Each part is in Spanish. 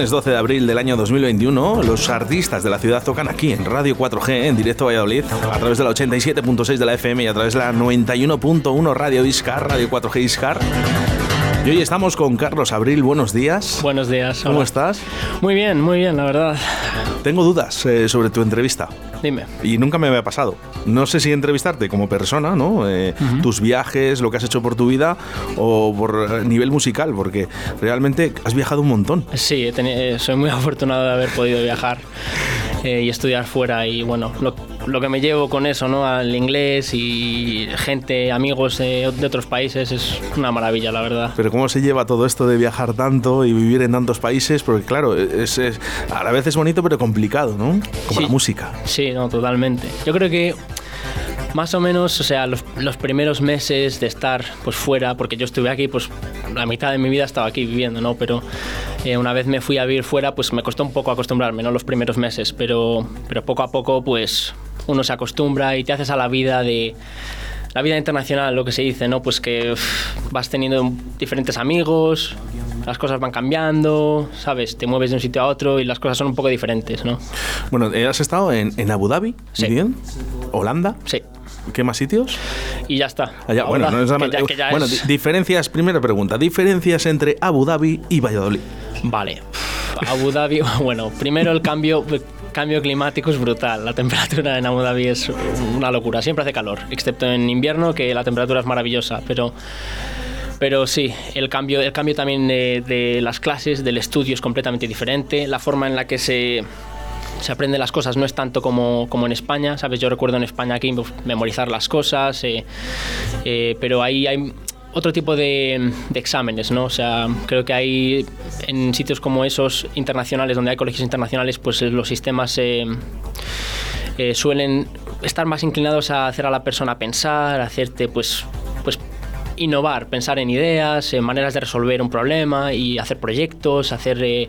Lunes 12 de abril del año 2021, los artistas de la ciudad tocan aquí en Radio 4G, en directo Valladolid, a través de la 87.6 de la FM y a través de la 91.1 Radio Iscar, Radio 4G Iscar. Y hoy estamos con Carlos Abril. Buenos días. Buenos días. ¿Cómo estás? Muy bien, muy bien, la verdad. Tengo dudas eh, sobre tu entrevista. Dime. Y nunca me había pasado. No sé si entrevistarte como persona, ¿no? Eh, tus viajes, lo que has hecho por tu vida o por nivel musical, porque realmente has viajado un montón. Sí, eh, soy muy afortunado de haber podido viajar y estudiar fuera y bueno, lo, lo, que me llevo con eso, ¿no? Al inglés y gente, amigos de otros países es una maravilla, la verdad. Pero ¿cómo se lleva todo esto de viajar tanto y vivir en tantos países? Porque claro, es, a la vez es bonito pero complicado, ¿no? Como la música. Sí, no, totalmente. Yo creo que más o menos, o sea, los, primeros meses de estar pues fuera, porque yo estuve aquí, pues la mitad de mi vida estaba aquí viviendo, ¿no? Pero eh, una vez me fui a vivir fuera, pues me costó un poco acostumbrarme, ¿no? Los primeros meses, pero, pero poco a poco, pues uno se acostumbra y te haces a la vida de la vida internacional, lo que se dice, ¿no? Pues que vas teniendo diferentes amigos, las cosas van cambiando, ¿sabes? Te mueves de un sitio a otro y las cosas son un poco diferentes, ¿no? Bueno, eh, ¿has estado en, en Abu Dhabi? Sí. Bien. ¿Holanda? Sí. ¿Qué más sitios? Y ya está. Ah, bueno, bueno diferencias, primera pregunta, diferencias entre Abu Dhabi y Valladolid. Vale. Abu Dhabi, bueno, primero el cambio cambio climático es brutal. La temperatura en Abu Dhabi es una locura. Siempre hace calor, excepto en invierno, que la temperatura es maravillosa. Pero, pero sí, el cambio, el cambio también de, las clases, del estudio es completamente diferente. La forma en la que se, se aprenden las cosas no es tanto como, como en España, ¿sabes? Yo recuerdo en España aquí memorizar las cosas, eh, eh, pero ahí hay otro tipo de, exámenes, ¿no? O sea, creo que hay en sitios como esos internacionales, donde hay colegios internacionales, pues eh, los sistemas eh, suelen estar más inclinados a hacer a la persona pensar, a hacerte, pues, pues innovar, pensar en ideas, en maneras de resolver un problema y hacer proyectos, hacer eh,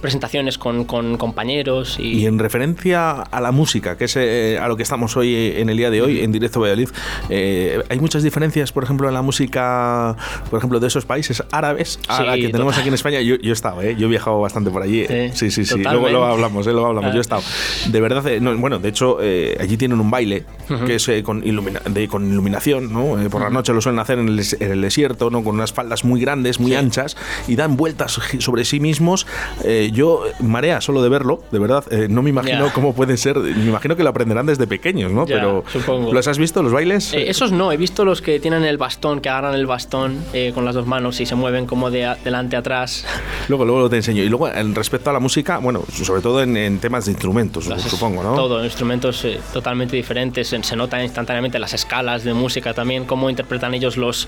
presentaciones con, compañeros. Y... en referencia a la música, que es eh, a lo que estamos hoy eh, en el día de hoy, en Directo Valladolid, hay muchas diferencias, por ejemplo, en la música, por ejemplo, de esos países árabes a la que tenemos aquí en España. Yo, yo he estado, yo he viajado bastante por allí. Sí, sí, sí. Luego, lo hablamos, luego hablamos. Yo he estado. De verdad, bueno, de hecho, allí tienen un baile que es con, de, con iluminación, ¿no? por la noche lo suelen hacer en el en el desierto, ¿no? con unas faldas muy grandes, muy anchas, y dan vueltas sobre sí mismos. Eh, yo, marea solo de verlo, de verdad, eh, no me imagino cómo puede ser, me imagino que lo aprenderán desde pequeños, ¿no? Pero, ¿los has visto, los bailes? Eh, esos no, he visto los que tienen el bastón, que agarran el bastón con las dos manos y se mueven como de adelante atrás. Luego, luego te enseño. Y luego, en respecto a la música, bueno, sobre todo en, temas de instrumentos, supongo, ¿no? Todo, instrumentos totalmente diferentes, se, se nota instantáneamente las escalas de música también, cómo interpretan ellos los,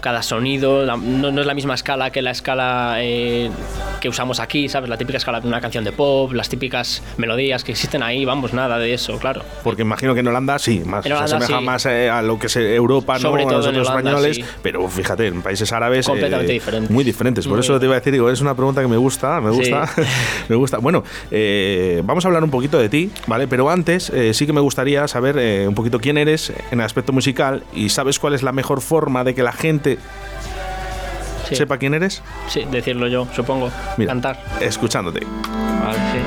cada sonido, no, es la misma escala que la escala eh, que usamos aquí, ¿sabes? La típica escala de una canción de pop, las típicas melodías que existen ahí, vamos, nada de eso, claro. Porque imagino que en Holanda sí, más, se asemeja más eh, a lo que es Europa, Sobre ¿no? Todo a los españoles, pero fíjate, en países árabes... Completamente eh, diferentes. Muy diferentes, por eso te iba a decir, digo, es una pregunta que me gusta, me gusta, me gusta. Bueno, vamos a hablar un poquito de ti, ¿vale? Pero antes sí que me gustaría saber un poquito quién eres en el aspecto musical y sabes cuál es la mejor forma de que la gente sepa quién eres? Sí, decirlo yo, supongo. Cantar. Escuchándote. Vale, sí.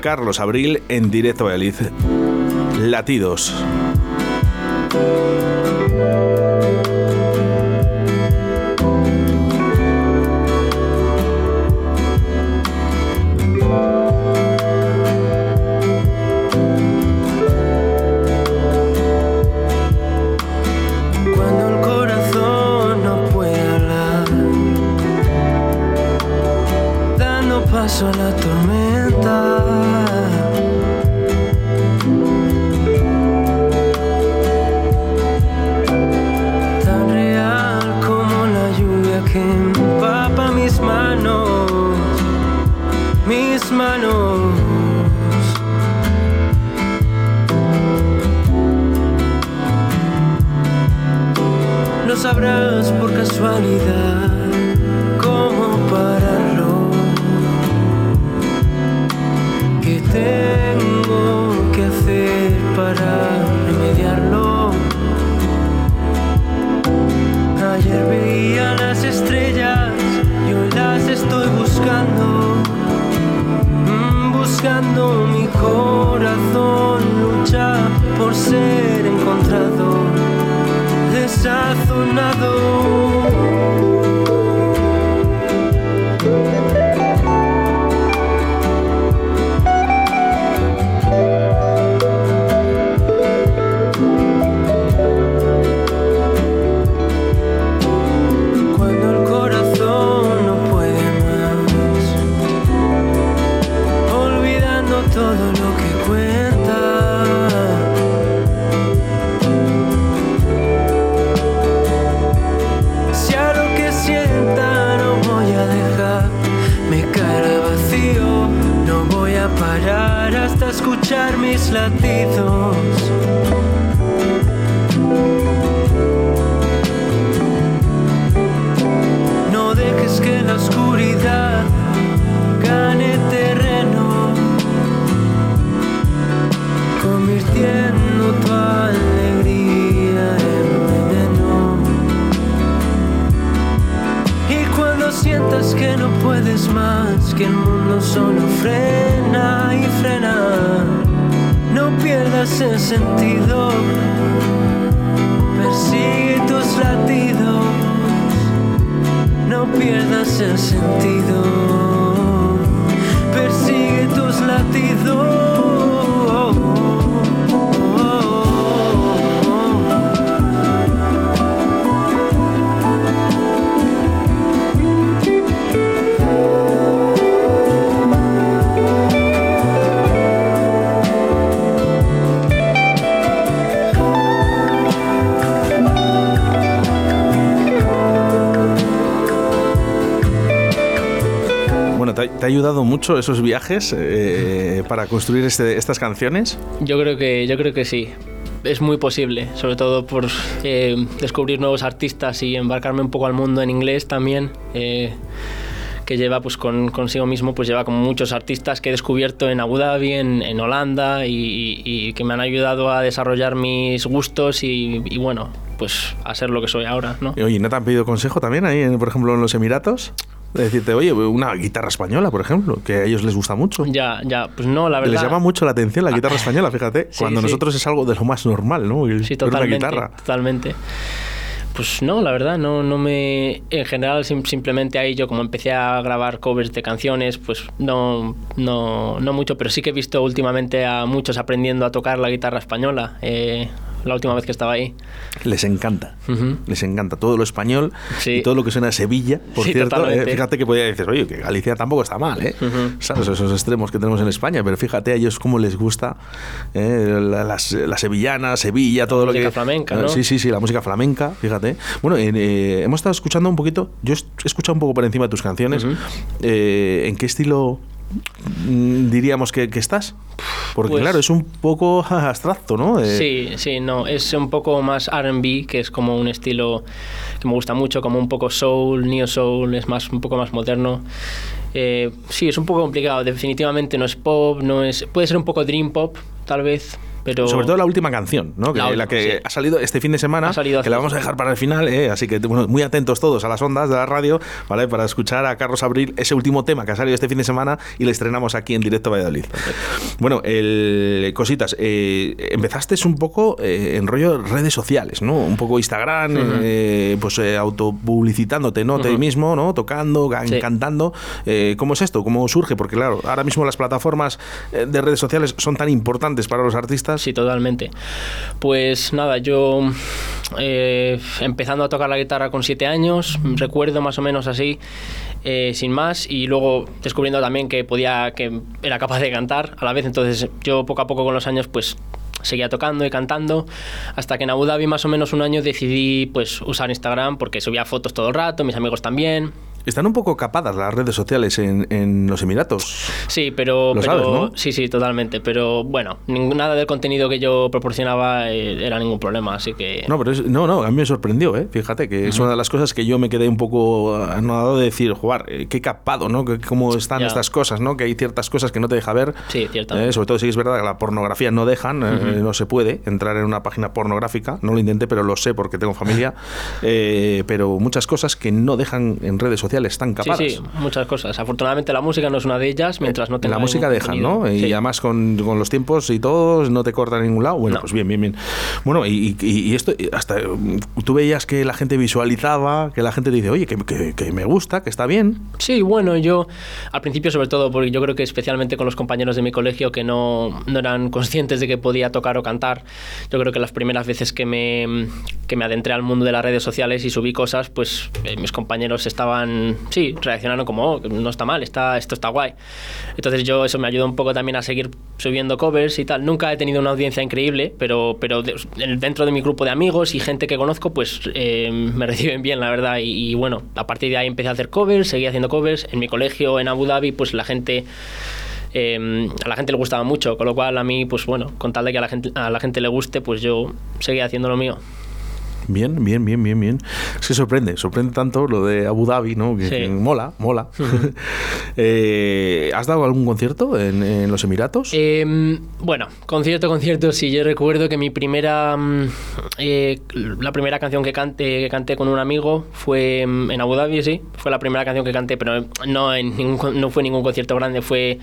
Carlos Abril en directo a Valladolid. Latidos. ¿Te ha ayudado mucho esos viajes eh, para construir este, estas canciones? Yo creo que, yo creo que sí. Es muy posible, sobre todo por eh, descubrir nuevos artistas y embarcarme un poco al mundo en inglés también. Eh, que lleva pues con, consigo mismo pues lleva como muchos artistas que he descubierto en Abu Dhabi, en, Holanda y, que me han ayudado a desarrollar mis gustos y, y, bueno pues a ser lo que soy ahora, ¿no? Oye, ¿no te han pedido consejo también ahí, por ejemplo, en los Emiratos? De decirte, oye, una guitarra española, por ejemplo, que a ellos les gusta mucho. Ya, ya, pues no, la verdad. Les llama mucho la atención la ah, guitarra española, fíjate, cuando nosotros es algo de lo más normal, ¿no? sí, totalmente. Guitarra. Totalmente. Pues no, la verdad, no, no me. En general, simplemente ahí yo, como empecé a grabar covers de canciones, pues no, no, no mucho, pero sí que he visto últimamente a muchos aprendiendo a tocar la guitarra española. Eh, la última vez que estaba ahí. Les encanta, les encanta todo lo español y todo lo que suena a Sevilla, por cierto. Eh, fíjate que podía decir, oye, que Galicia tampoco está mal, ¿eh? ¿Sabes? Esos extremos que tenemos en España, pero fíjate a ellos cómo les gusta ¿eh? la, sevillana, Sevilla, todo lo que... La música flamenca, ¿no? Sí, sí, sí, la música flamenca, fíjate. Bueno, eh, hemos estado escuchando un poquito, yo he escuchado un poco por encima de tus canciones. ¿En qué estilo diríamos que, estás? Porque pues claro, es un poco abstracto, ¿no? Eh, sí, sí, no, es un poco más RB, que es como un estilo que me gusta mucho, como un poco soul, neo soul, es más un poco más moderno. Eh, sí, es un poco complicado, definitivamente no es pop, no es puede ser un poco dream pop, tal vez, sobre todo la última canción, ¿no? la, que ha salido este fin de semana, que la vamos a dejar para el final, ¿eh? así que bueno, muy atentos todos a las ondas de la radio, ¿vale? Para escuchar a Carlos Abril ese último tema que ha salido este fin de semana y le estrenamos aquí en directo a Valladolid. Bueno, el, cositas, eh, empezaste un poco eh, en rollo redes sociales, ¿no? Un poco Instagram, pues autopublicitándote, ¿no? Te mismo, ¿no? Tocando, cantando. ¿Cómo es esto? ¿Cómo surge? Porque claro, ahora mismo las plataformas de redes sociales son tan importantes para los artistas Sí, totalmente. Pues nada, yo eh, empezando a tocar la guitarra con siete años, recuerdo más o menos así, eh, sin más, y luego descubriendo también que podía, que era capaz de cantar a la vez, entonces yo poco a poco con los años pues seguía tocando y cantando hasta que en Abu Dhabi más o menos un año decidí pues usar Instagram porque subía fotos todo el rato, mis amigos también están un poco capadas las redes sociales en, los Emiratos. Sí, pero, sí, sí, totalmente. Pero bueno, nada del contenido que yo proporcionaba eh, era ningún problema, así que. No, pero no, no, a mí me sorprendió, ¿eh? Fíjate que es una de las cosas que yo me quedé un poco anodado de decir, jugar, eh, qué capado, ¿no? cómo están estas cosas, ¿no? Que hay ciertas cosas que no te deja ver. Sí, ciertamente. Eh, sobre todo si es verdad que la pornografía no dejan, no se puede entrar en una página pornográfica. No lo intenté, pero lo sé porque tengo familia. pero muchas cosas que no dejan en redes sociales sociales están capadas. Sí, sí, muchas cosas. Afortunadamente la música no es una de ellas, mientras no tenga La música dejan. ¿no? Y Sí. además con, con los tiempos y todo, no te corta a ningún lado. Bueno, No. pues bien, bien, bien. Bueno, y, y- y esto, y hasta mm, tú veías que la gente visualizaba, que la gente te dice, oye, que, que- que me gusta, que está bien. Sí, bueno, yo al principio sobre todo, porque yo creo que especialmente con los compañeros de mi colegio que no, no eran conscientes de que podía tocar o cantar, yo creo que las primeras veces que me, que me adentré al mundo de las redes sociales y subí cosas, pues eh, mis compañeros estaban, sí, reaccionaron como, oh, no está mal, está, esto está guay. Entonces yo eso me ayudó un poco también a seguir subiendo covers y tal. Nunca he tenido una audiencia increíble, pero, pero de- dentro de mi grupo de amigos y gente que conozco, pues eh, me reciben bien, la verdad. Y, bueno, a partir de ahí empecé a hacer covers, seguí haciendo covers. En mi colegio en Abu Dhabi, pues la gente... eh, a la gente le gustaba mucho, con lo cual a mí, pues bueno, con tal de que a la gente, a la gente le guste, pues yo seguía haciendo lo mío. Bien, bien, bien, bien, bien. Es que sorprende, sorprende tanto lo de Abu Dhabi, ¿no? Que, Sí. que mola, mola. Eh, ¿Has dado algún concierto en, en los Emiratos? Eh, bueno, concierto, concierto, sí, yo recuerdo que mi primera, mm, eh, la primera canción que canté, que canté con un amigo fue mm, en Abu Dhabi, sí, fue la primera canción que canté, pero no, en ningún, no fue ningún concierto grande, fue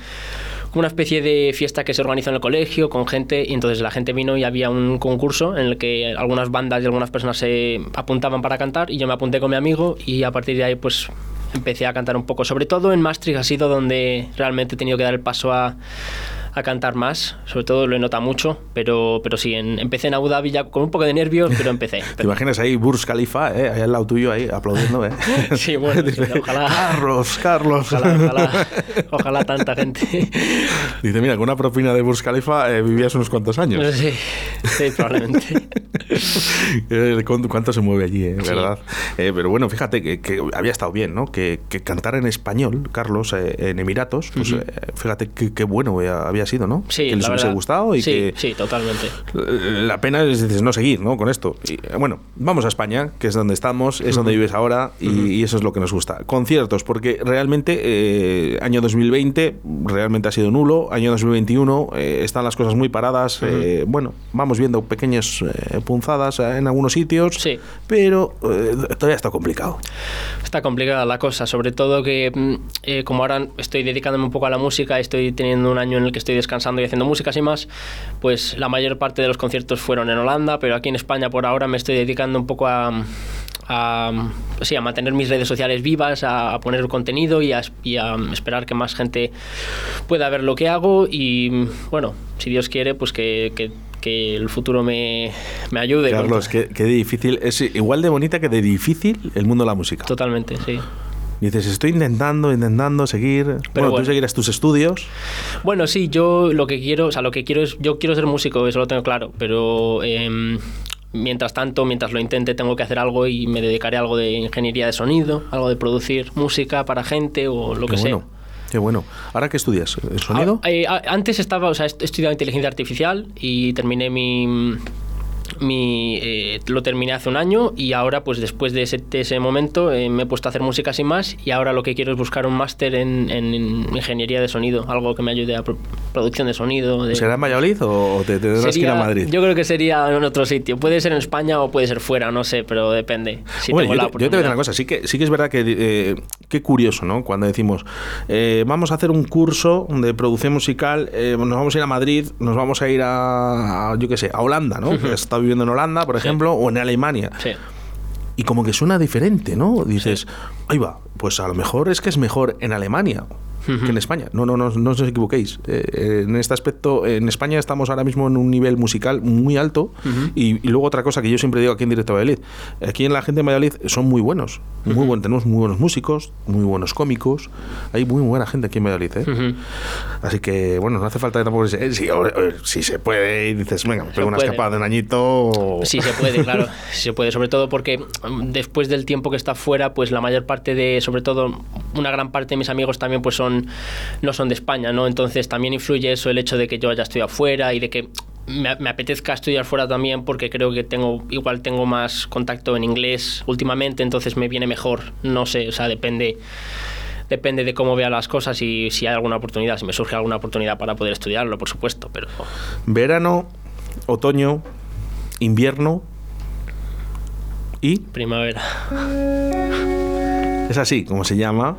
una especie de fiesta que se organizó en el colegio con gente y entonces la gente vino y había un concurso en el que algunas bandas y algunas personas se apuntaban para cantar y yo me apunté con mi amigo y a partir de ahí pues empecé a cantar un poco. Sobre todo en Maastricht ha sido donde realmente he tenido que dar el paso a, a cantar más. Sobre todo lo he notado mucho, pero, pero sí, en- empecé en Abu Dhabi ya con un poco de nervios, pero empecé. ¿Te imaginas ahí Burj Khalifa, eh, ahí al lado tuyo, ahí aplaudiendo, eh? Sí, bueno, sí, ojalá. Carlos, Carlos. Ojalá, ojalá, ojalá tanta gente. Dice, mira, con una propina de Burj Khalifa eh, vivías unos cuantos años. Sí, sí, probablemente. Eh, ¿cu- ¿Cuánto se mueve allí, eh, Sí. verdad? Eh, pero bueno, fíjate que, que había estado bien, ¿no? Que, que cantar en español, Carlos, eh, en Emiratos, pues Ujú. eh, fíjate qué bueno había, había sido, ¿no? Sí, que les la hubiese verdad. gustado y sí, que Sí, totalmente. la pena es dices, no seguir, ¿no? Con esto. Y, eh, bueno, vamos a España, que es donde estamos, es donde vives ahora y, y eso es lo que nos gusta. Conciertos, porque realmente eh, año 2020 realmente ha sido nulo, año 2021 eh, están las cosas muy paradas, eh, bueno, vamos viendo pequeñas eh, punzadas eh, en algunos sitios, Sí. pero eh, todavía está complicado. Está complicada la cosa, sobre todo que mm, eh, como ahora estoy dedicándome un poco a la música, estoy teniendo un año en el que estoy descansando y haciendo música y más, pues la mayor parte de los conciertos fueron en Holanda, pero aquí en España por ahora me estoy dedicando un poco a, a, sí, a mantener mis redes sociales vivas, a, a poner contenido y a, y a esperar que más gente pueda ver lo que hago y bueno, si Dios quiere, pues que, que- que el futuro me, me ayude. Carlos, qué, qué difícil, es igual de bonita que de difícil el mundo de la música. Totalmente, sí. Dices, estoy intentando, intentando seguir. bueno, tú seguirás tus estudios. Bueno, sí, yo lo que quiero, o sea, lo que quiero es, yo quiero ser músico, eso lo tengo claro, pero em, mientras tanto, mientras lo intente, tengo que hacer algo y me dedicaré a algo de ingeniería de sonido, algo de producir música para gente o lo Qué que bueno. sea. Qué bueno. ¿Ahora qué estudias? ¿El sonido? Ah, eh, antes estaba, o sea, he estudiado inteligencia artificial y terminé mi. Mi eh, lo terminé hace un año y ahora, pues después de ese, de ese momento, eh, me he puesto a hacer música sin más y ahora lo que quiero es buscar un máster en, en ingeniería de sonido, algo que me ayude a pro- producción de sonido. De, ¿Será en Valladolid o te tendrás que ir a Madrid? Yo creo que sería en otro sitio. Puede ser en España o puede ser fuera, no sé, pero depende. Si Bueno, tengo yo, la te, yo te voy a decir una cosa, sí que, sí que es verdad que eh, qué curioso, ¿no? Cuando decimos, eh, vamos a hacer un curso de producción musical, eh, nos vamos a ir a Madrid, nos vamos a ir a, a, yo qué sé, a Holanda, ¿no? Que está viviendo en Holanda, por ejemplo, o en Alemania. Sí. Y como que suena diferente, ¿no? Dices, ahí va, pues a lo mejor es que es mejor en Alemania que en España. No, no, no, no os equivoquéis. Eh, en este aspecto, en España estamos ahora mismo en un nivel musical muy alto. y, y luego otra cosa que yo siempre digo aquí en Directo Valladolid. Aquí en la gente de Valladolid son muy buenos. Muy buenos. Tenemos muy buenos músicos, muy buenos cómicos. Hay muy buena gente aquí en Valladolid. ¿eh? Así que, bueno, no hace falta que tampoco... eh, si, eh, si se puede y dices, venga, me pego una puede. escapada de un añito... Sí, se puede, claro. Sí se puede, sobre todo porque mm, después del tiempo que está fuera, pues la mayor parte de, sobre todo una gran parte de mis amigos también pues son no son de España, ¿no? Entonces también influye eso el hecho de que yo haya estudiado fuera y de que me, me apetezca estudiar fuera también porque creo que tengo igual tengo más contacto en inglés últimamente, entonces me viene mejor. No sé, o sea, depende depende de cómo vea las cosas y si hay alguna oportunidad, si me surge alguna oportunidad para poder estudiarlo, por supuesto, pero Verano, otoño, invierno y primavera. Es así como se llama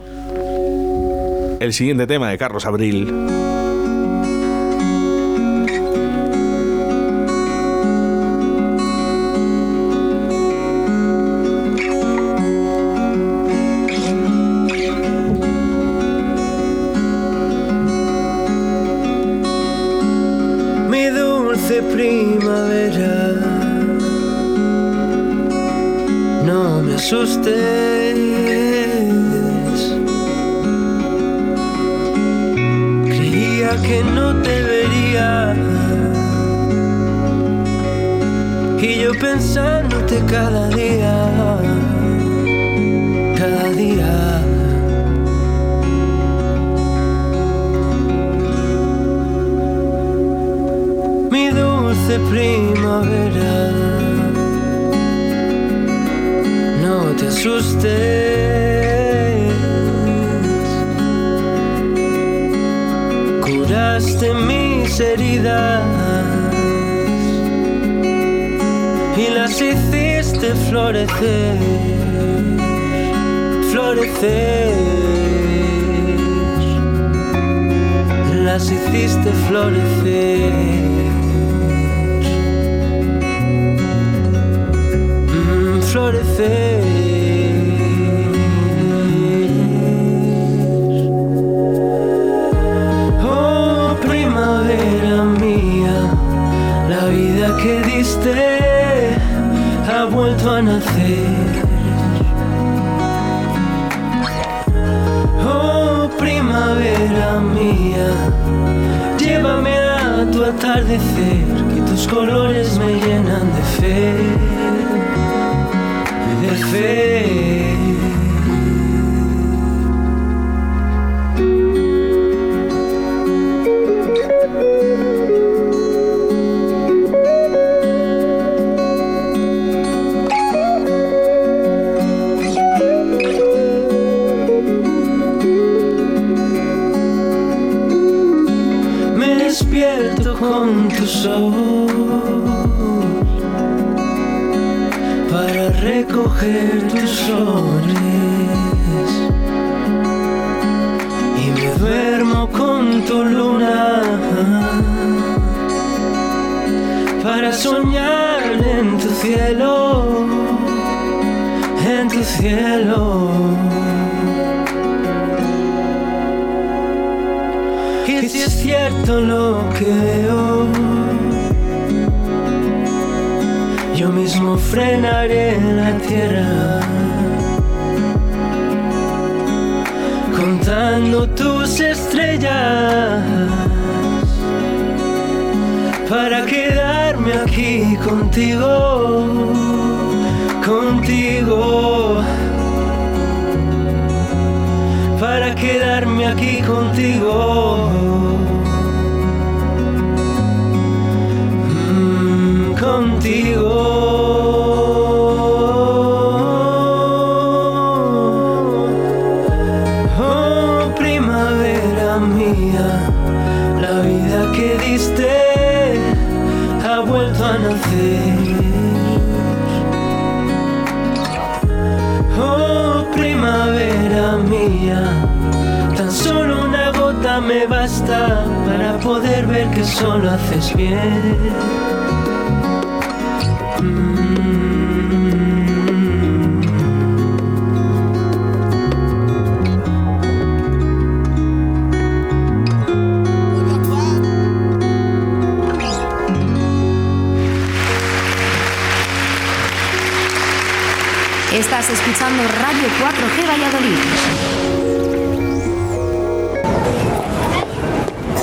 el siguiente tema de Carlos Abril. what it feels sé si es cierto lo que veo. Yo mismo frenaré la tierra. Contando tus estrellas para quedarme aquí contigo, contigo para quedarme aquí contigo. Mm, contigo. poder ver que solo haces bien. Estás escuchando Radio 4G Valladolid.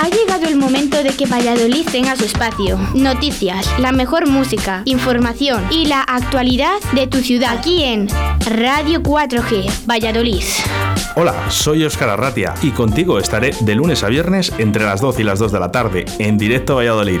Ha llegado el momento de que Valladolid tenga su espacio. Noticias, la mejor música, información y la actualidad de tu ciudad aquí en Radio 4G, Valladolid. Hola, soy Óscar Arratia y contigo estaré de lunes a viernes entre las 12 y las 2 de la tarde en directo a Valladolid.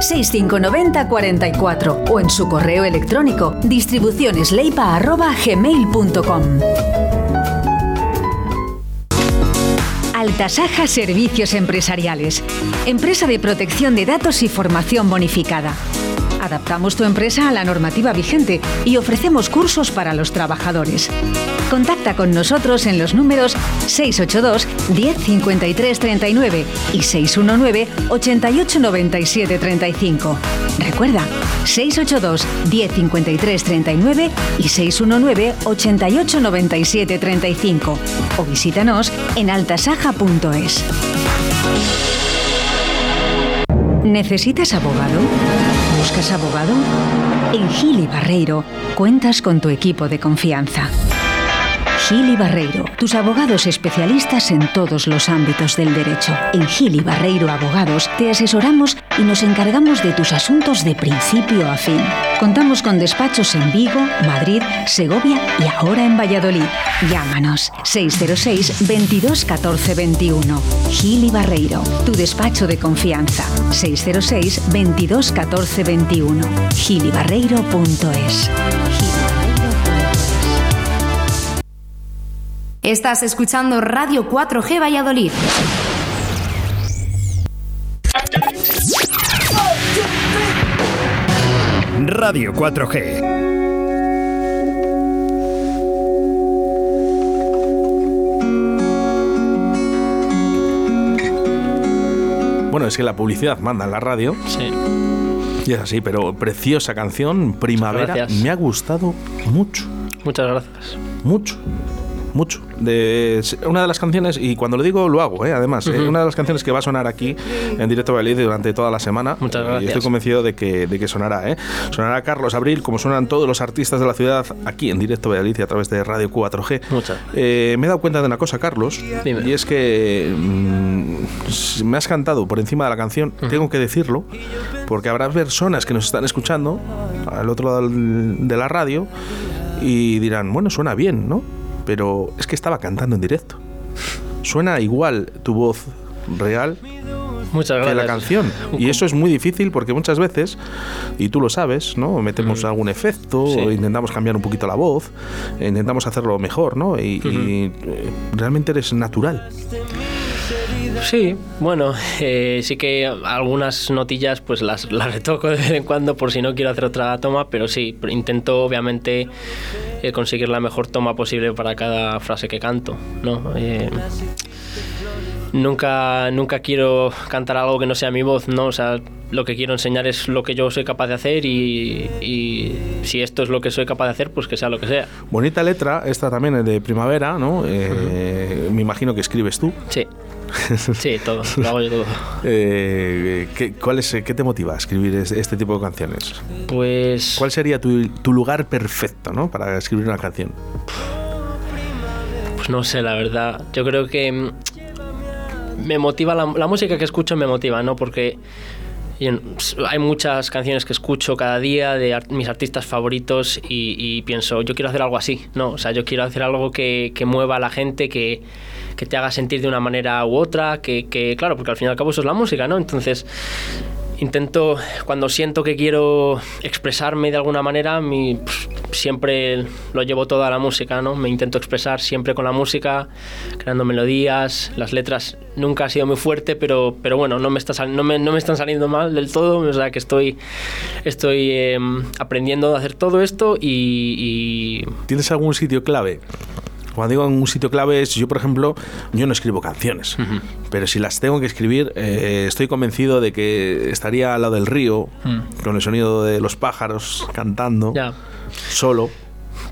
6590 44 o en su correo electrónico distribucionesleipa.gmail.com Altasaja Servicios Empresariales, empresa de protección de datos y formación bonificada. Adaptamos tu empresa a la normativa vigente y ofrecemos cursos para los trabajadores. Contacta con nosotros en los números 682 10 53 39 y 619 88 97 35. Recuerda, 682 10 53 39 y 619 88 97 35 o visítanos en altasaja.es. ¿Necesitas abogado? ¿Buscas abogado? En Gili Barreiro cuentas con tu equipo de confianza. Gili Barreiro, tus abogados especialistas en todos los ámbitos del derecho. En Gili Barreiro Abogados te asesoramos y nos encargamos de tus asuntos de principio a fin. Contamos con despachos en Vigo, Madrid, Segovia y ahora en Valladolid. Llámanos 606 22 14 21. Gili Barreiro, tu despacho de confianza. 606 22 14 21. gilibarreiro.es. Estás escuchando Radio 4G Valladolid. Radio 4G. Bueno, es que la publicidad manda en la radio. Sí. Y es así, pero preciosa canción, Primavera, Gracias. me ha gustado mucho, Muchas gracias. mucho. Mucho. De, una de las canciones, y cuando lo digo lo hago, ¿eh? además, ¿eh? Una de las canciones que va a sonar aquí en directo a Valladolid durante toda la semana. Muchas Y gracias. estoy convencido de que, de que sonará. ¿eh? Sonará Carlos Abril, como suenan todos los artistas de la ciudad aquí en directo a Valladolid y a través de Radio 4G. Muchas. Eh, me he dado cuenta de una cosa, Carlos, Dime. y es que mm, si me has cantado por encima de la canción, tengo que decirlo, porque habrá personas que nos están escuchando al otro lado de la radio y dirán, bueno, suena bien, ¿no? Pero es que estaba cantando en directo. Suena igual tu voz real Muchas que la canción. Y eso es muy difícil porque muchas veces, y tú lo sabes, ¿no? Metemos algún efecto, Sí. intentamos cambiar un poquito la voz, intentamos hacerlo mejor, ¿no? Y, y, eh, realmente eres natural. Sí, bueno, eh, sí que algunas notillas pues las, las retoco de vez en cuando por si no quiero hacer otra toma, pero sí, intento obviamente eh, conseguir la mejor toma posible para cada frase que canto, ¿no? Eh, nunca, nunca quiero cantar algo que no sea mi voz, ¿no? O sea, lo que quiero enseñar es lo que yo soy capaz de hacer y, y si esto es lo que soy capaz de hacer, pues que sea lo que sea. Bonita letra, esta también es de primavera, ¿no? Eh, Me imagino que escribes tú. Sí, sí, todo, lo hago yo todo. Eh, ¿qué, cuál es, ¿Qué te motiva a escribir es- este tipo de canciones? Pues... ¿Cuál sería tu, tu lugar perfecto, ¿no? Para escribir una canción. Pues no sé, la verdad. Yo creo que mm, me motiva la, la música que escucho me motiva, ¿no? Porque yo- hay muchas canciones que escucho cada día de mis artistas favoritos y, y pienso, yo quiero hacer algo así, ¿no? O sea, yo quiero hacer algo que, que mueva a la gente, que, que te haga sentir de una manera u otra, que, que, claro, porque al fin y al cabo eso es la música, ¿no? Entonces intento, cuando siento que quiero expresarme de alguna manera, mi, pues, siempre lo llevo toda la música, ¿no? Me intento expresar siempre con la música, creando melodías, las letras nunca ha sido muy fuerte, pero, pero bueno, no me, están saliendo mal del todo, o sea que estoy, estoy em, aprendiendo a hacer todo esto y ¿Tienes algún sitio clave? Cuando digo en un sitio clave es, yo por ejemplo, yo no escribo canciones, pero si las tengo que escribir, eh, estoy convencido de que estaría al lado del río, Mm. con el sonido de los pájaros cantando, solo.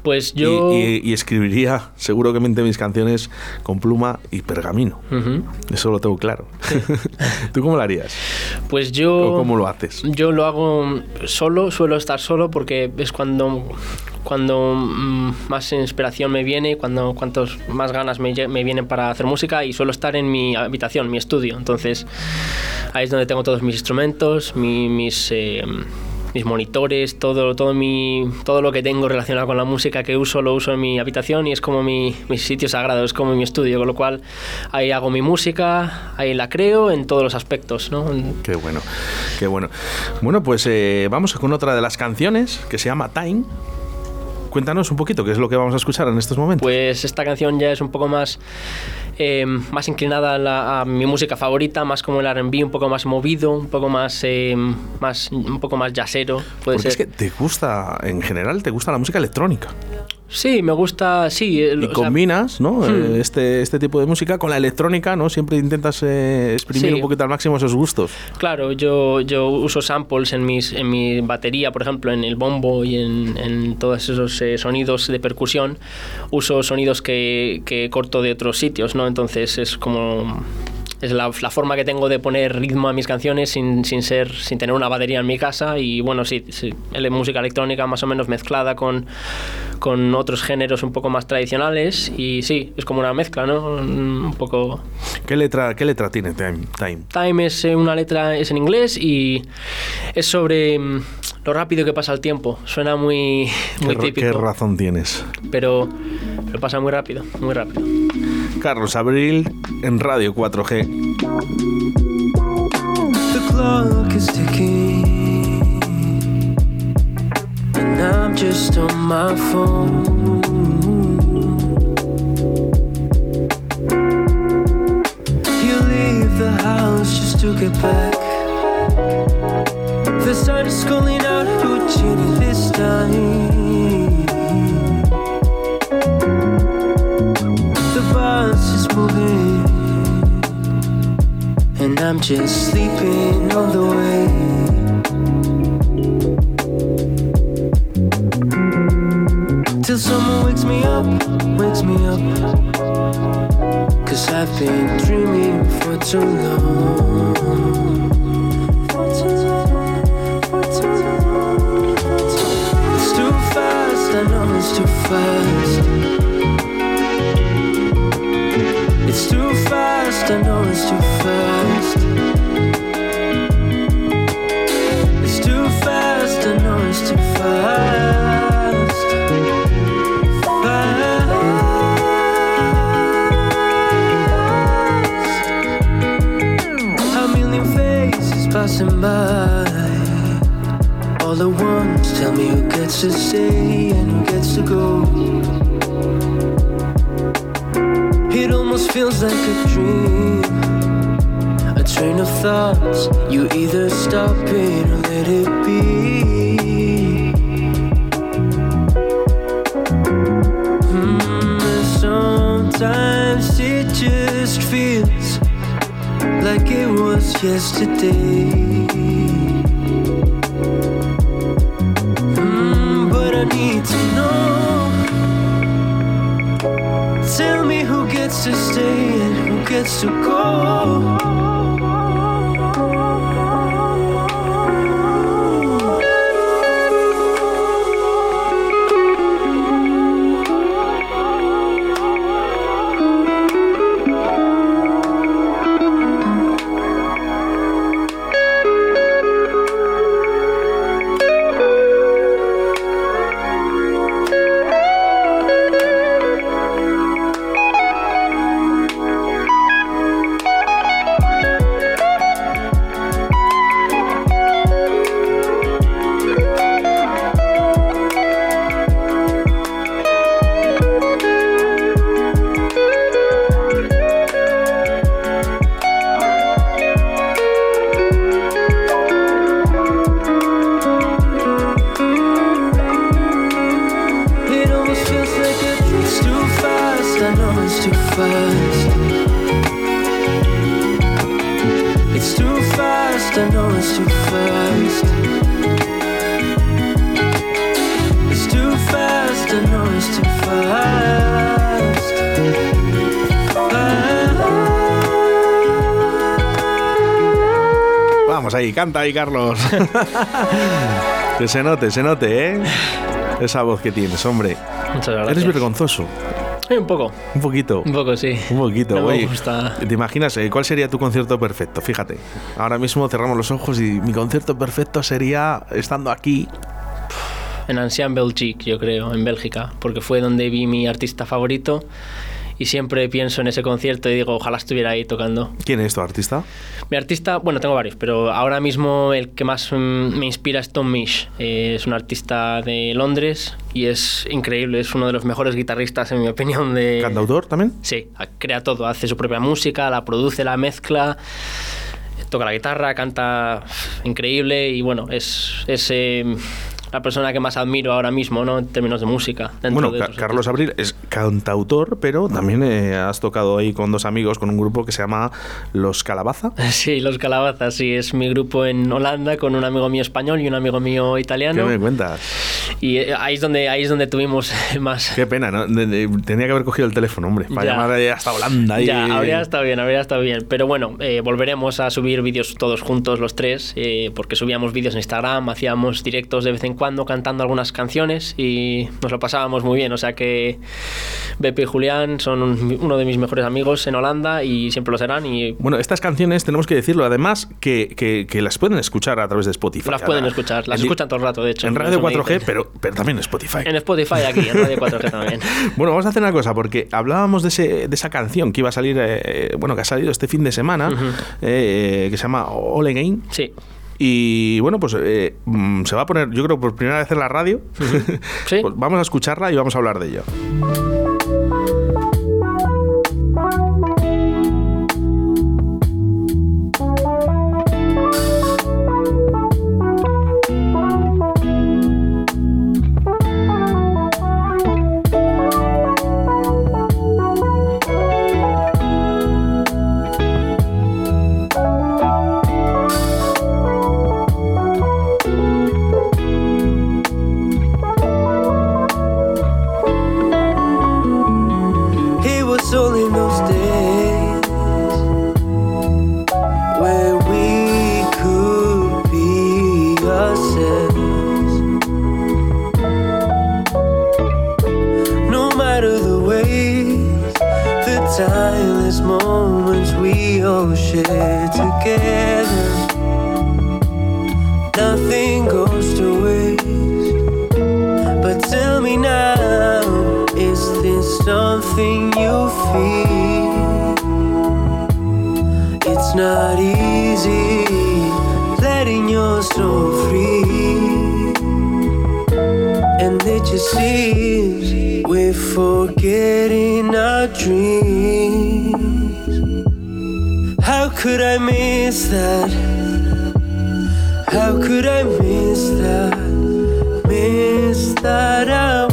Pues y- yo. Y, y escribiría seguramente mis canciones con pluma y pergamino. Ujú. Eso lo tengo claro. ¿Tú cómo lo harías? Pues yo. ¿O cómo lo haces? Yo lo hago solo, suelo estar solo porque es cuando, cuando mm, más inspiración me viene, cuando cuantos más ganas me, vienen para hacer música y suelo estar en mi habitación, mi estudio. Entonces ahí es donde tengo todos mis instrumentos, mi- mis... eh, mis monitores, todo, todo, mi, todo lo que tengo relacionado con la música que uso, lo uso en mi habitación y es como mi, mi sitio sagrado, es como mi estudio, con lo cual ahí hago mi música, ahí la creo en todos los aspectos, ¿no? Qué bueno, qué bueno. Bueno, pues eh, vamos con otra de las canciones que se llama Time. Cuéntanos un poquito qué es lo que vamos a escuchar en estos momentos. Pues esta canción ya es un poco más, eh, más inclinada a, la- a mi música favorita, más como el R&B, un poco más movido, un poco más, eh, más un poco más jazzero, puede Porque ser. es que te gusta, en general, te gusta la música electrónica. Sí, me gusta, sí. Y sea, combinas, ¿no? Hmm. Eh, Este, este tipo de música con la electrónica, ¿no? Siempre intentas eh, exprimir Sí. un poquito al máximo esos gustos. Claro, yo, yo uso samples en, mis, en mi batería, por ejemplo, en el bombo y en, en todos esos eh, sonidos de percusión. Uso sonidos que, que corto de otros sitios, ¿no? Entonces es como... Es la, la forma que tengo de poner ritmo a mis canciones sin, sin, ser, sin tener una batería en mi casa. Y bueno, sí, sí, música electrónica más o menos mezclada con, con otros géneros un poco más tradicionales. Y sí, es como una mezcla, ¿no? Un poco... ¿Qué letra, qué letra tiene Time? Time? Time es eh, una letra, es en inglés y es sobre mm, lo rápido que pasa el tiempo. Suena muy, ¿Qué, muy ra- típico, qué razón tienes? pero, pero pasa muy rápido, muy rápido. Carlos Abril en Radio 4G. The clock is ticking, and I'm just on my phone. You leave the house just to get back. The sun is calling out Houdini this time. I'm just sleeping on the way. Till someone wakes me up, wakes me up. Cause I've been dreaming for too long. It's too fast, I know it's too fast. Fast, I know it's too fast. It's too fast, I know it's too fast. Fast. A million faces passing by. All at once, tell me who gets to stay and who gets to go. Almost feels like a dream. A train of thoughts. You either stop it or let it be. Mm, sometimes it just feels like it was yesterday. Carlos ahí, canta ahí, Carlos. que se note, se note, ¿eh? Esa voz que tienes, hombre. Muchas gracias. Eres vergonzoso. Eh, un poco. Un poquito. Un poco, sí. Un poquito, gusta. ¿Te imaginas eh, cuál sería tu concierto perfecto? Fíjate, ahora mismo cerramos los ojos y mi concierto perfecto sería estando aquí. En Ancien Belgique, yo creo, en Bélgica, porque fue donde vi mi artista favorito y siempre pienso en ese concierto y digo, ojalá estuviera ahí tocando. ¿Quién es tu artista? Mi artista, bueno, tengo varios, pero ahora mismo el que más mm, me inspira es Tom Misch. Eh, es un artista de Londres y es increíble, es uno de los mejores guitarristas, en mi opinión. De... ¿Cantautor también? Sí, crea todo, hace su propia música, la produce, la mezcla, toca la guitarra, canta increíble y bueno, es, es eh, la persona que más admiro ahora mismo, ¿no? En términos de música. Bueno, de Ca- Carlos Abril es cantautor, pero también eh, has tocado ahí con dos amigos, con un grupo que se llama Los Calabaza. Sí, Los Calabazas, sí, es mi grupo en Holanda con un amigo mío español y un amigo mío ¿Qué italiano. me cuentas? Y eh, ahí es donde, ahí es donde tuvimos más... Qué pena, ¿no? De- de- tenía que haber cogido el teléfono, hombre, para Ya. llamar hasta Holanda. y- Ya, habría estado bien, habría estado bien. Pero bueno, eh, volveremos a subir vídeos todos juntos, los tres, eh, porque subíamos vídeos en Instagram, hacíamos directos de vez en cuando cantando algunas canciones y nos lo pasábamos muy bien. O sea que Beppe y Julián son un- uno de mis mejores amigos en Holanda y siempre lo serán. Y Bueno, estas canciones tenemos que decirlo, además, que, que- que las pueden escuchar a través de Spotify. las pueden escuchar, las en escuchan todo el rato, de hecho. En Radio me 4G, dicen. pero, pero también en Spotify. En Spotify aquí, en Radio 4G también. Bueno, vamos a hacer una cosa, porque hablábamos de, ese, de esa canción que iba a salir, eh, bueno, que ha salido este fin de semana, eh, que se llama All Again. Sí. Y bueno, pues eh, mm, se va a poner, yo creo, por primera vez en la radio. Sí. Pues vamos a escucharla y vamos a hablar de ello. Timeless moments we all share together. Nothing goes to waste. But tell me now, is this something you feel? It's not easy letting your soul free. And it just seems we're forgetting our dreams. Could I miss that? How could I miss that? Miss that I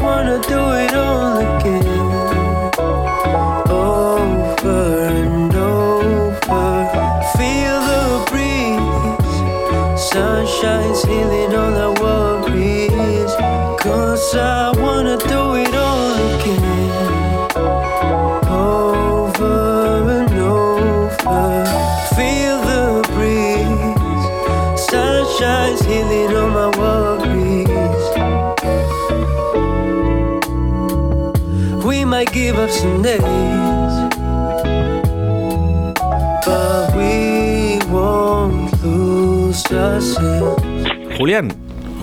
Julián,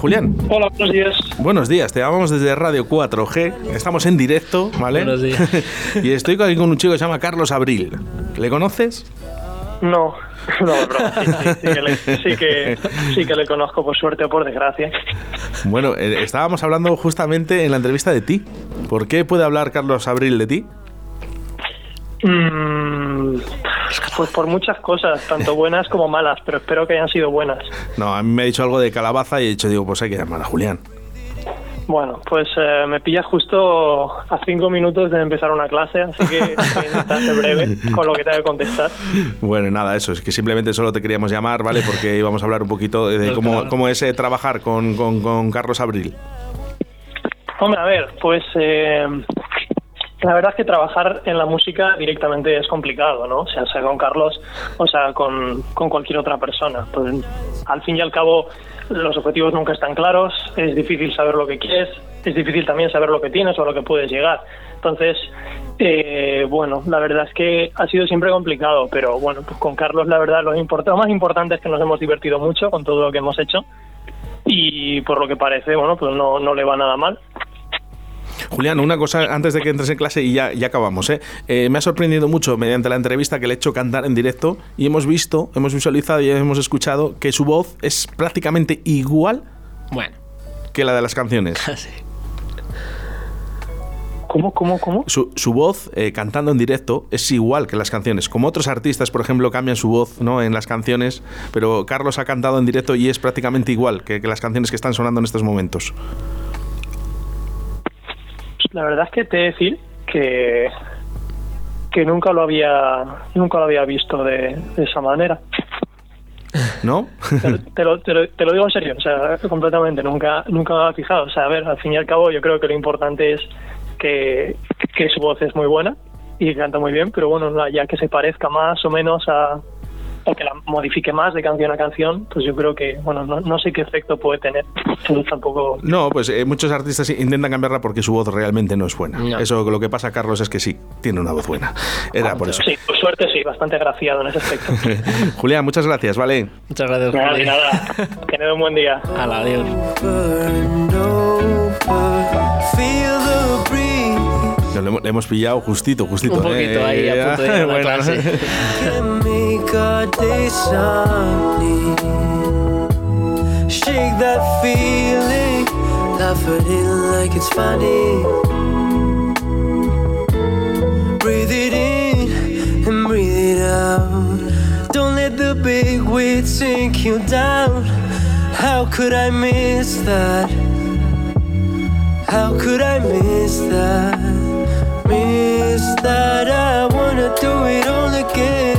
Julián. Hola, buenos días. Buenos días, te llamamos desde Radio 4G, estamos en directo, ¿vale? Buenos días. y estoy aquí con un chico que se llama Carlos Abril. ¿Le conoces? No, no, broma. Sí, sí, sí que le, sí, que, sí que le conozco por suerte o por desgracia. Bueno, eh, estábamos hablando justamente en la entrevista de ti. ¿Por qué puede hablar Carlos Abril de ti? Mm, pues por muchas cosas, tanto buenas como malas, pero espero que hayan sido buenas. No, a mí me ha dicho algo de calabaza y he dicho, digo, pues hay que llamar a Julián. Bueno, pues eh, me pillas justo a cinco minutos de empezar una clase, así que voy a intentar ser breve con lo que tengo que contestar. Bueno, nada, eso, es que simplemente solo te queríamos llamar, ¿vale? Porque íbamos a hablar un poquito de cómo, cómo es eh, trabajar con, con- con Carlos Abril. Hombre, a ver, pues eh, la verdad es que trabajar en la música directamente es complicado, ¿no? O sea, sea con Carlos o sea con, con cualquier otra persona. Pues, al fin y al cabo, los objetivos nunca están claros, es difícil saber lo que quieres, es difícil también saber lo que tienes o lo que puedes llegar. Entonces, eh, bueno, la verdad es que ha sido siempre complicado, pero bueno, pues con Carlos la verdad lo, lo más importante es que nos hemos divertido mucho con todo lo que hemos hecho y por lo que parece, bueno, pues no, no le va nada mal. Julián, una cosa antes de que entres en clase y ya, ya acabamos. ¿eh? ¿eh? me ha sorprendido mucho mediante la entrevista que le he hecho cantar en directo y hemos visto, hemos visualizado y hemos escuchado que su voz es prácticamente igual bueno. que la de las canciones. ¿Cómo, cómo, cómo? Su, su voz eh, cantando en directo es igual que las canciones. Como otros artistas, por ejemplo, cambian su voz ¿no? en las canciones, pero Carlos ha cantado en directo y es prácticamente igual que, que las canciones que están sonando en estos momentos. La verdad es que te he de decir que, que nunca lo había nunca lo había visto de, esa manera. ¿No? Te, lo, te, lo, digo en serio, o sea, completamente, nunca, nunca me había fijado. O sea, a ver, al fin y al cabo, yo creo que lo importante es que, que su voz es muy buena y canta muy bien, pero bueno, ya que se parezca más o menos a, o que la modifique más de canción a canción, pues yo creo que, bueno, no, sé qué efecto puede tener. tampoco... No, pues eh, muchos artistas intentan cambiarla porque su voz realmente no es buena. Eso lo que pasa, Carlos, es que sí, tiene una voz buena. Era por eso. Sí, por suerte sí, bastante agraciado en ese aspecto. Julián, muchas gracias, ¿vale? Muchas gracias, Julián. Nada, nada. un buen día. adiós. Le, hemos pillado justito, justito. Un poquito ahí, a punto de ir a clase. Shake that feeling, laugh at it like it's funny. Breathe it in and breathe it out. Don't let the big weight sink you down. How could I miss that? How could I miss that? That I wanna do it all again.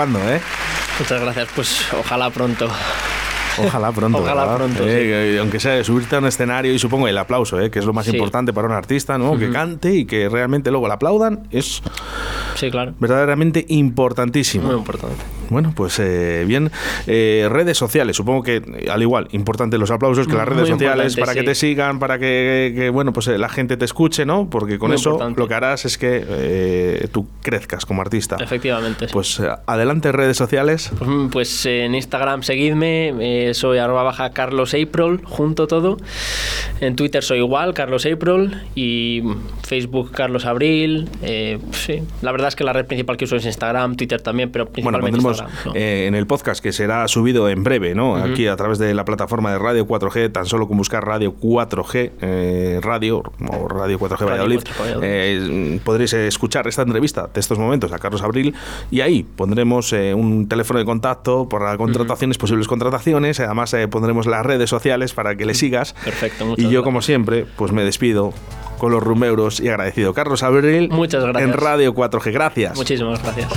Cuándo, ¿eh? Muchas gracias, pues ojalá pronto. Ojalá pronto. Ojalá pronto. Eh, aunque sea subirte a un escenario y supongo el aplauso, eh, que es lo más importante para un artista, ¿no? Que cante y que realmente luego le aplaudan, es sí, claro. verdaderamente importantísimo. Muy importante. Bueno, pues eh, bien. Eh, redes sociales, supongo que al igual, importante los aplausos, que las redes sociales para que te sigan, para que, bueno, pues la gente te escuche, ¿no? Porque con eso lo que harás es que tú crezcas como artista. Efectivamente. Pues adelante, redes sociales. Pues, pues en Instagram seguidme soy arroba baja Carlos April, junto todo. En Twitter soy igual, Carlos April. Y Facebook, Carlos Abril. Eh, sí, la verdad es que la red principal que uso es Instagram, Twitter también, pero principalmente bueno, Eh, en el podcast que será subido en breve, ¿no? Aquí a través de la plataforma de Radio 4G, tan solo con buscar Radio 4G, eh, Radio o Radio 4G Valladolid, podréis escuchar esta entrevista de estos momentos a Carlos Abril y ahí pondremos un teléfono de contacto para contrataciones, posibles contrataciones Además eh, pondremos las redes sociales para que le sigas. Perfecto. y yo, como siempre, pues me despido con los rumeuros y agradecido. Carlos Abril. Muchas gracias. En Radio 4G. Gracias. Muchísimas gracias.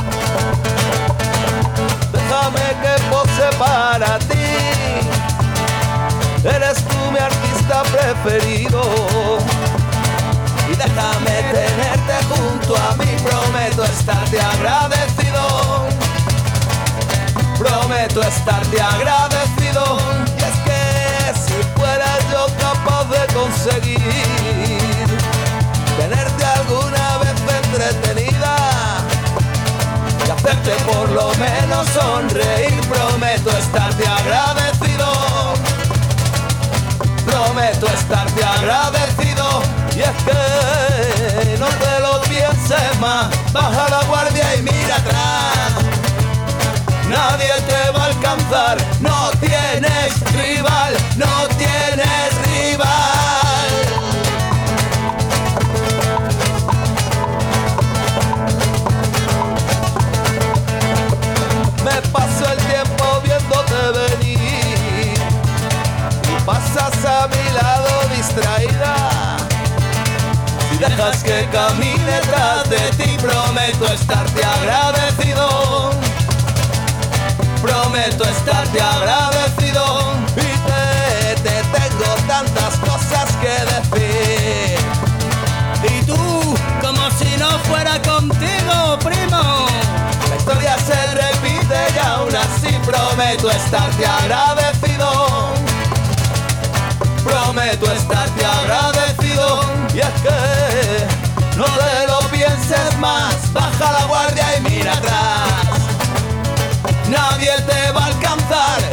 Preferido. Y déjame tenerte junto a mí. Prometo estarte agradecido estarte agradecido. Y es que si fuera yo capaz de conseguir tenerte alguna vez entretenida y hacerte por lo menos sonreír, prometo estarte agradecido. Prometo estarte agradecido y es que no te lo pienses más, baja la guardia y mira atrás nadie te va a alcanzar. No tienes rival, no tienes rival. Pasas a mi lado distraída. Si dejas que camine tras de ti, prometo estarte agradecido prometo estarte agradecido y te, te tengo tantas cosas que decir. Y tú, como si no fuera contigo, primo. La historia se repite y aún así prometo estarte agradecido. Prometo estarte agradecido. Y es que no te lo pienses más, baja la guardia y mira atrás. Nadie te va a alcanzar.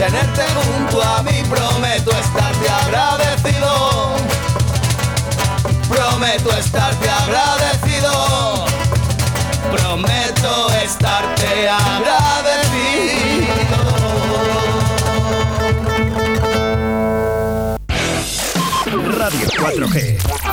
Tenerte junto a mí, prometo estarte agradecido prometo estarte agradecido. Prometo estarte agradecido. Radio 4G.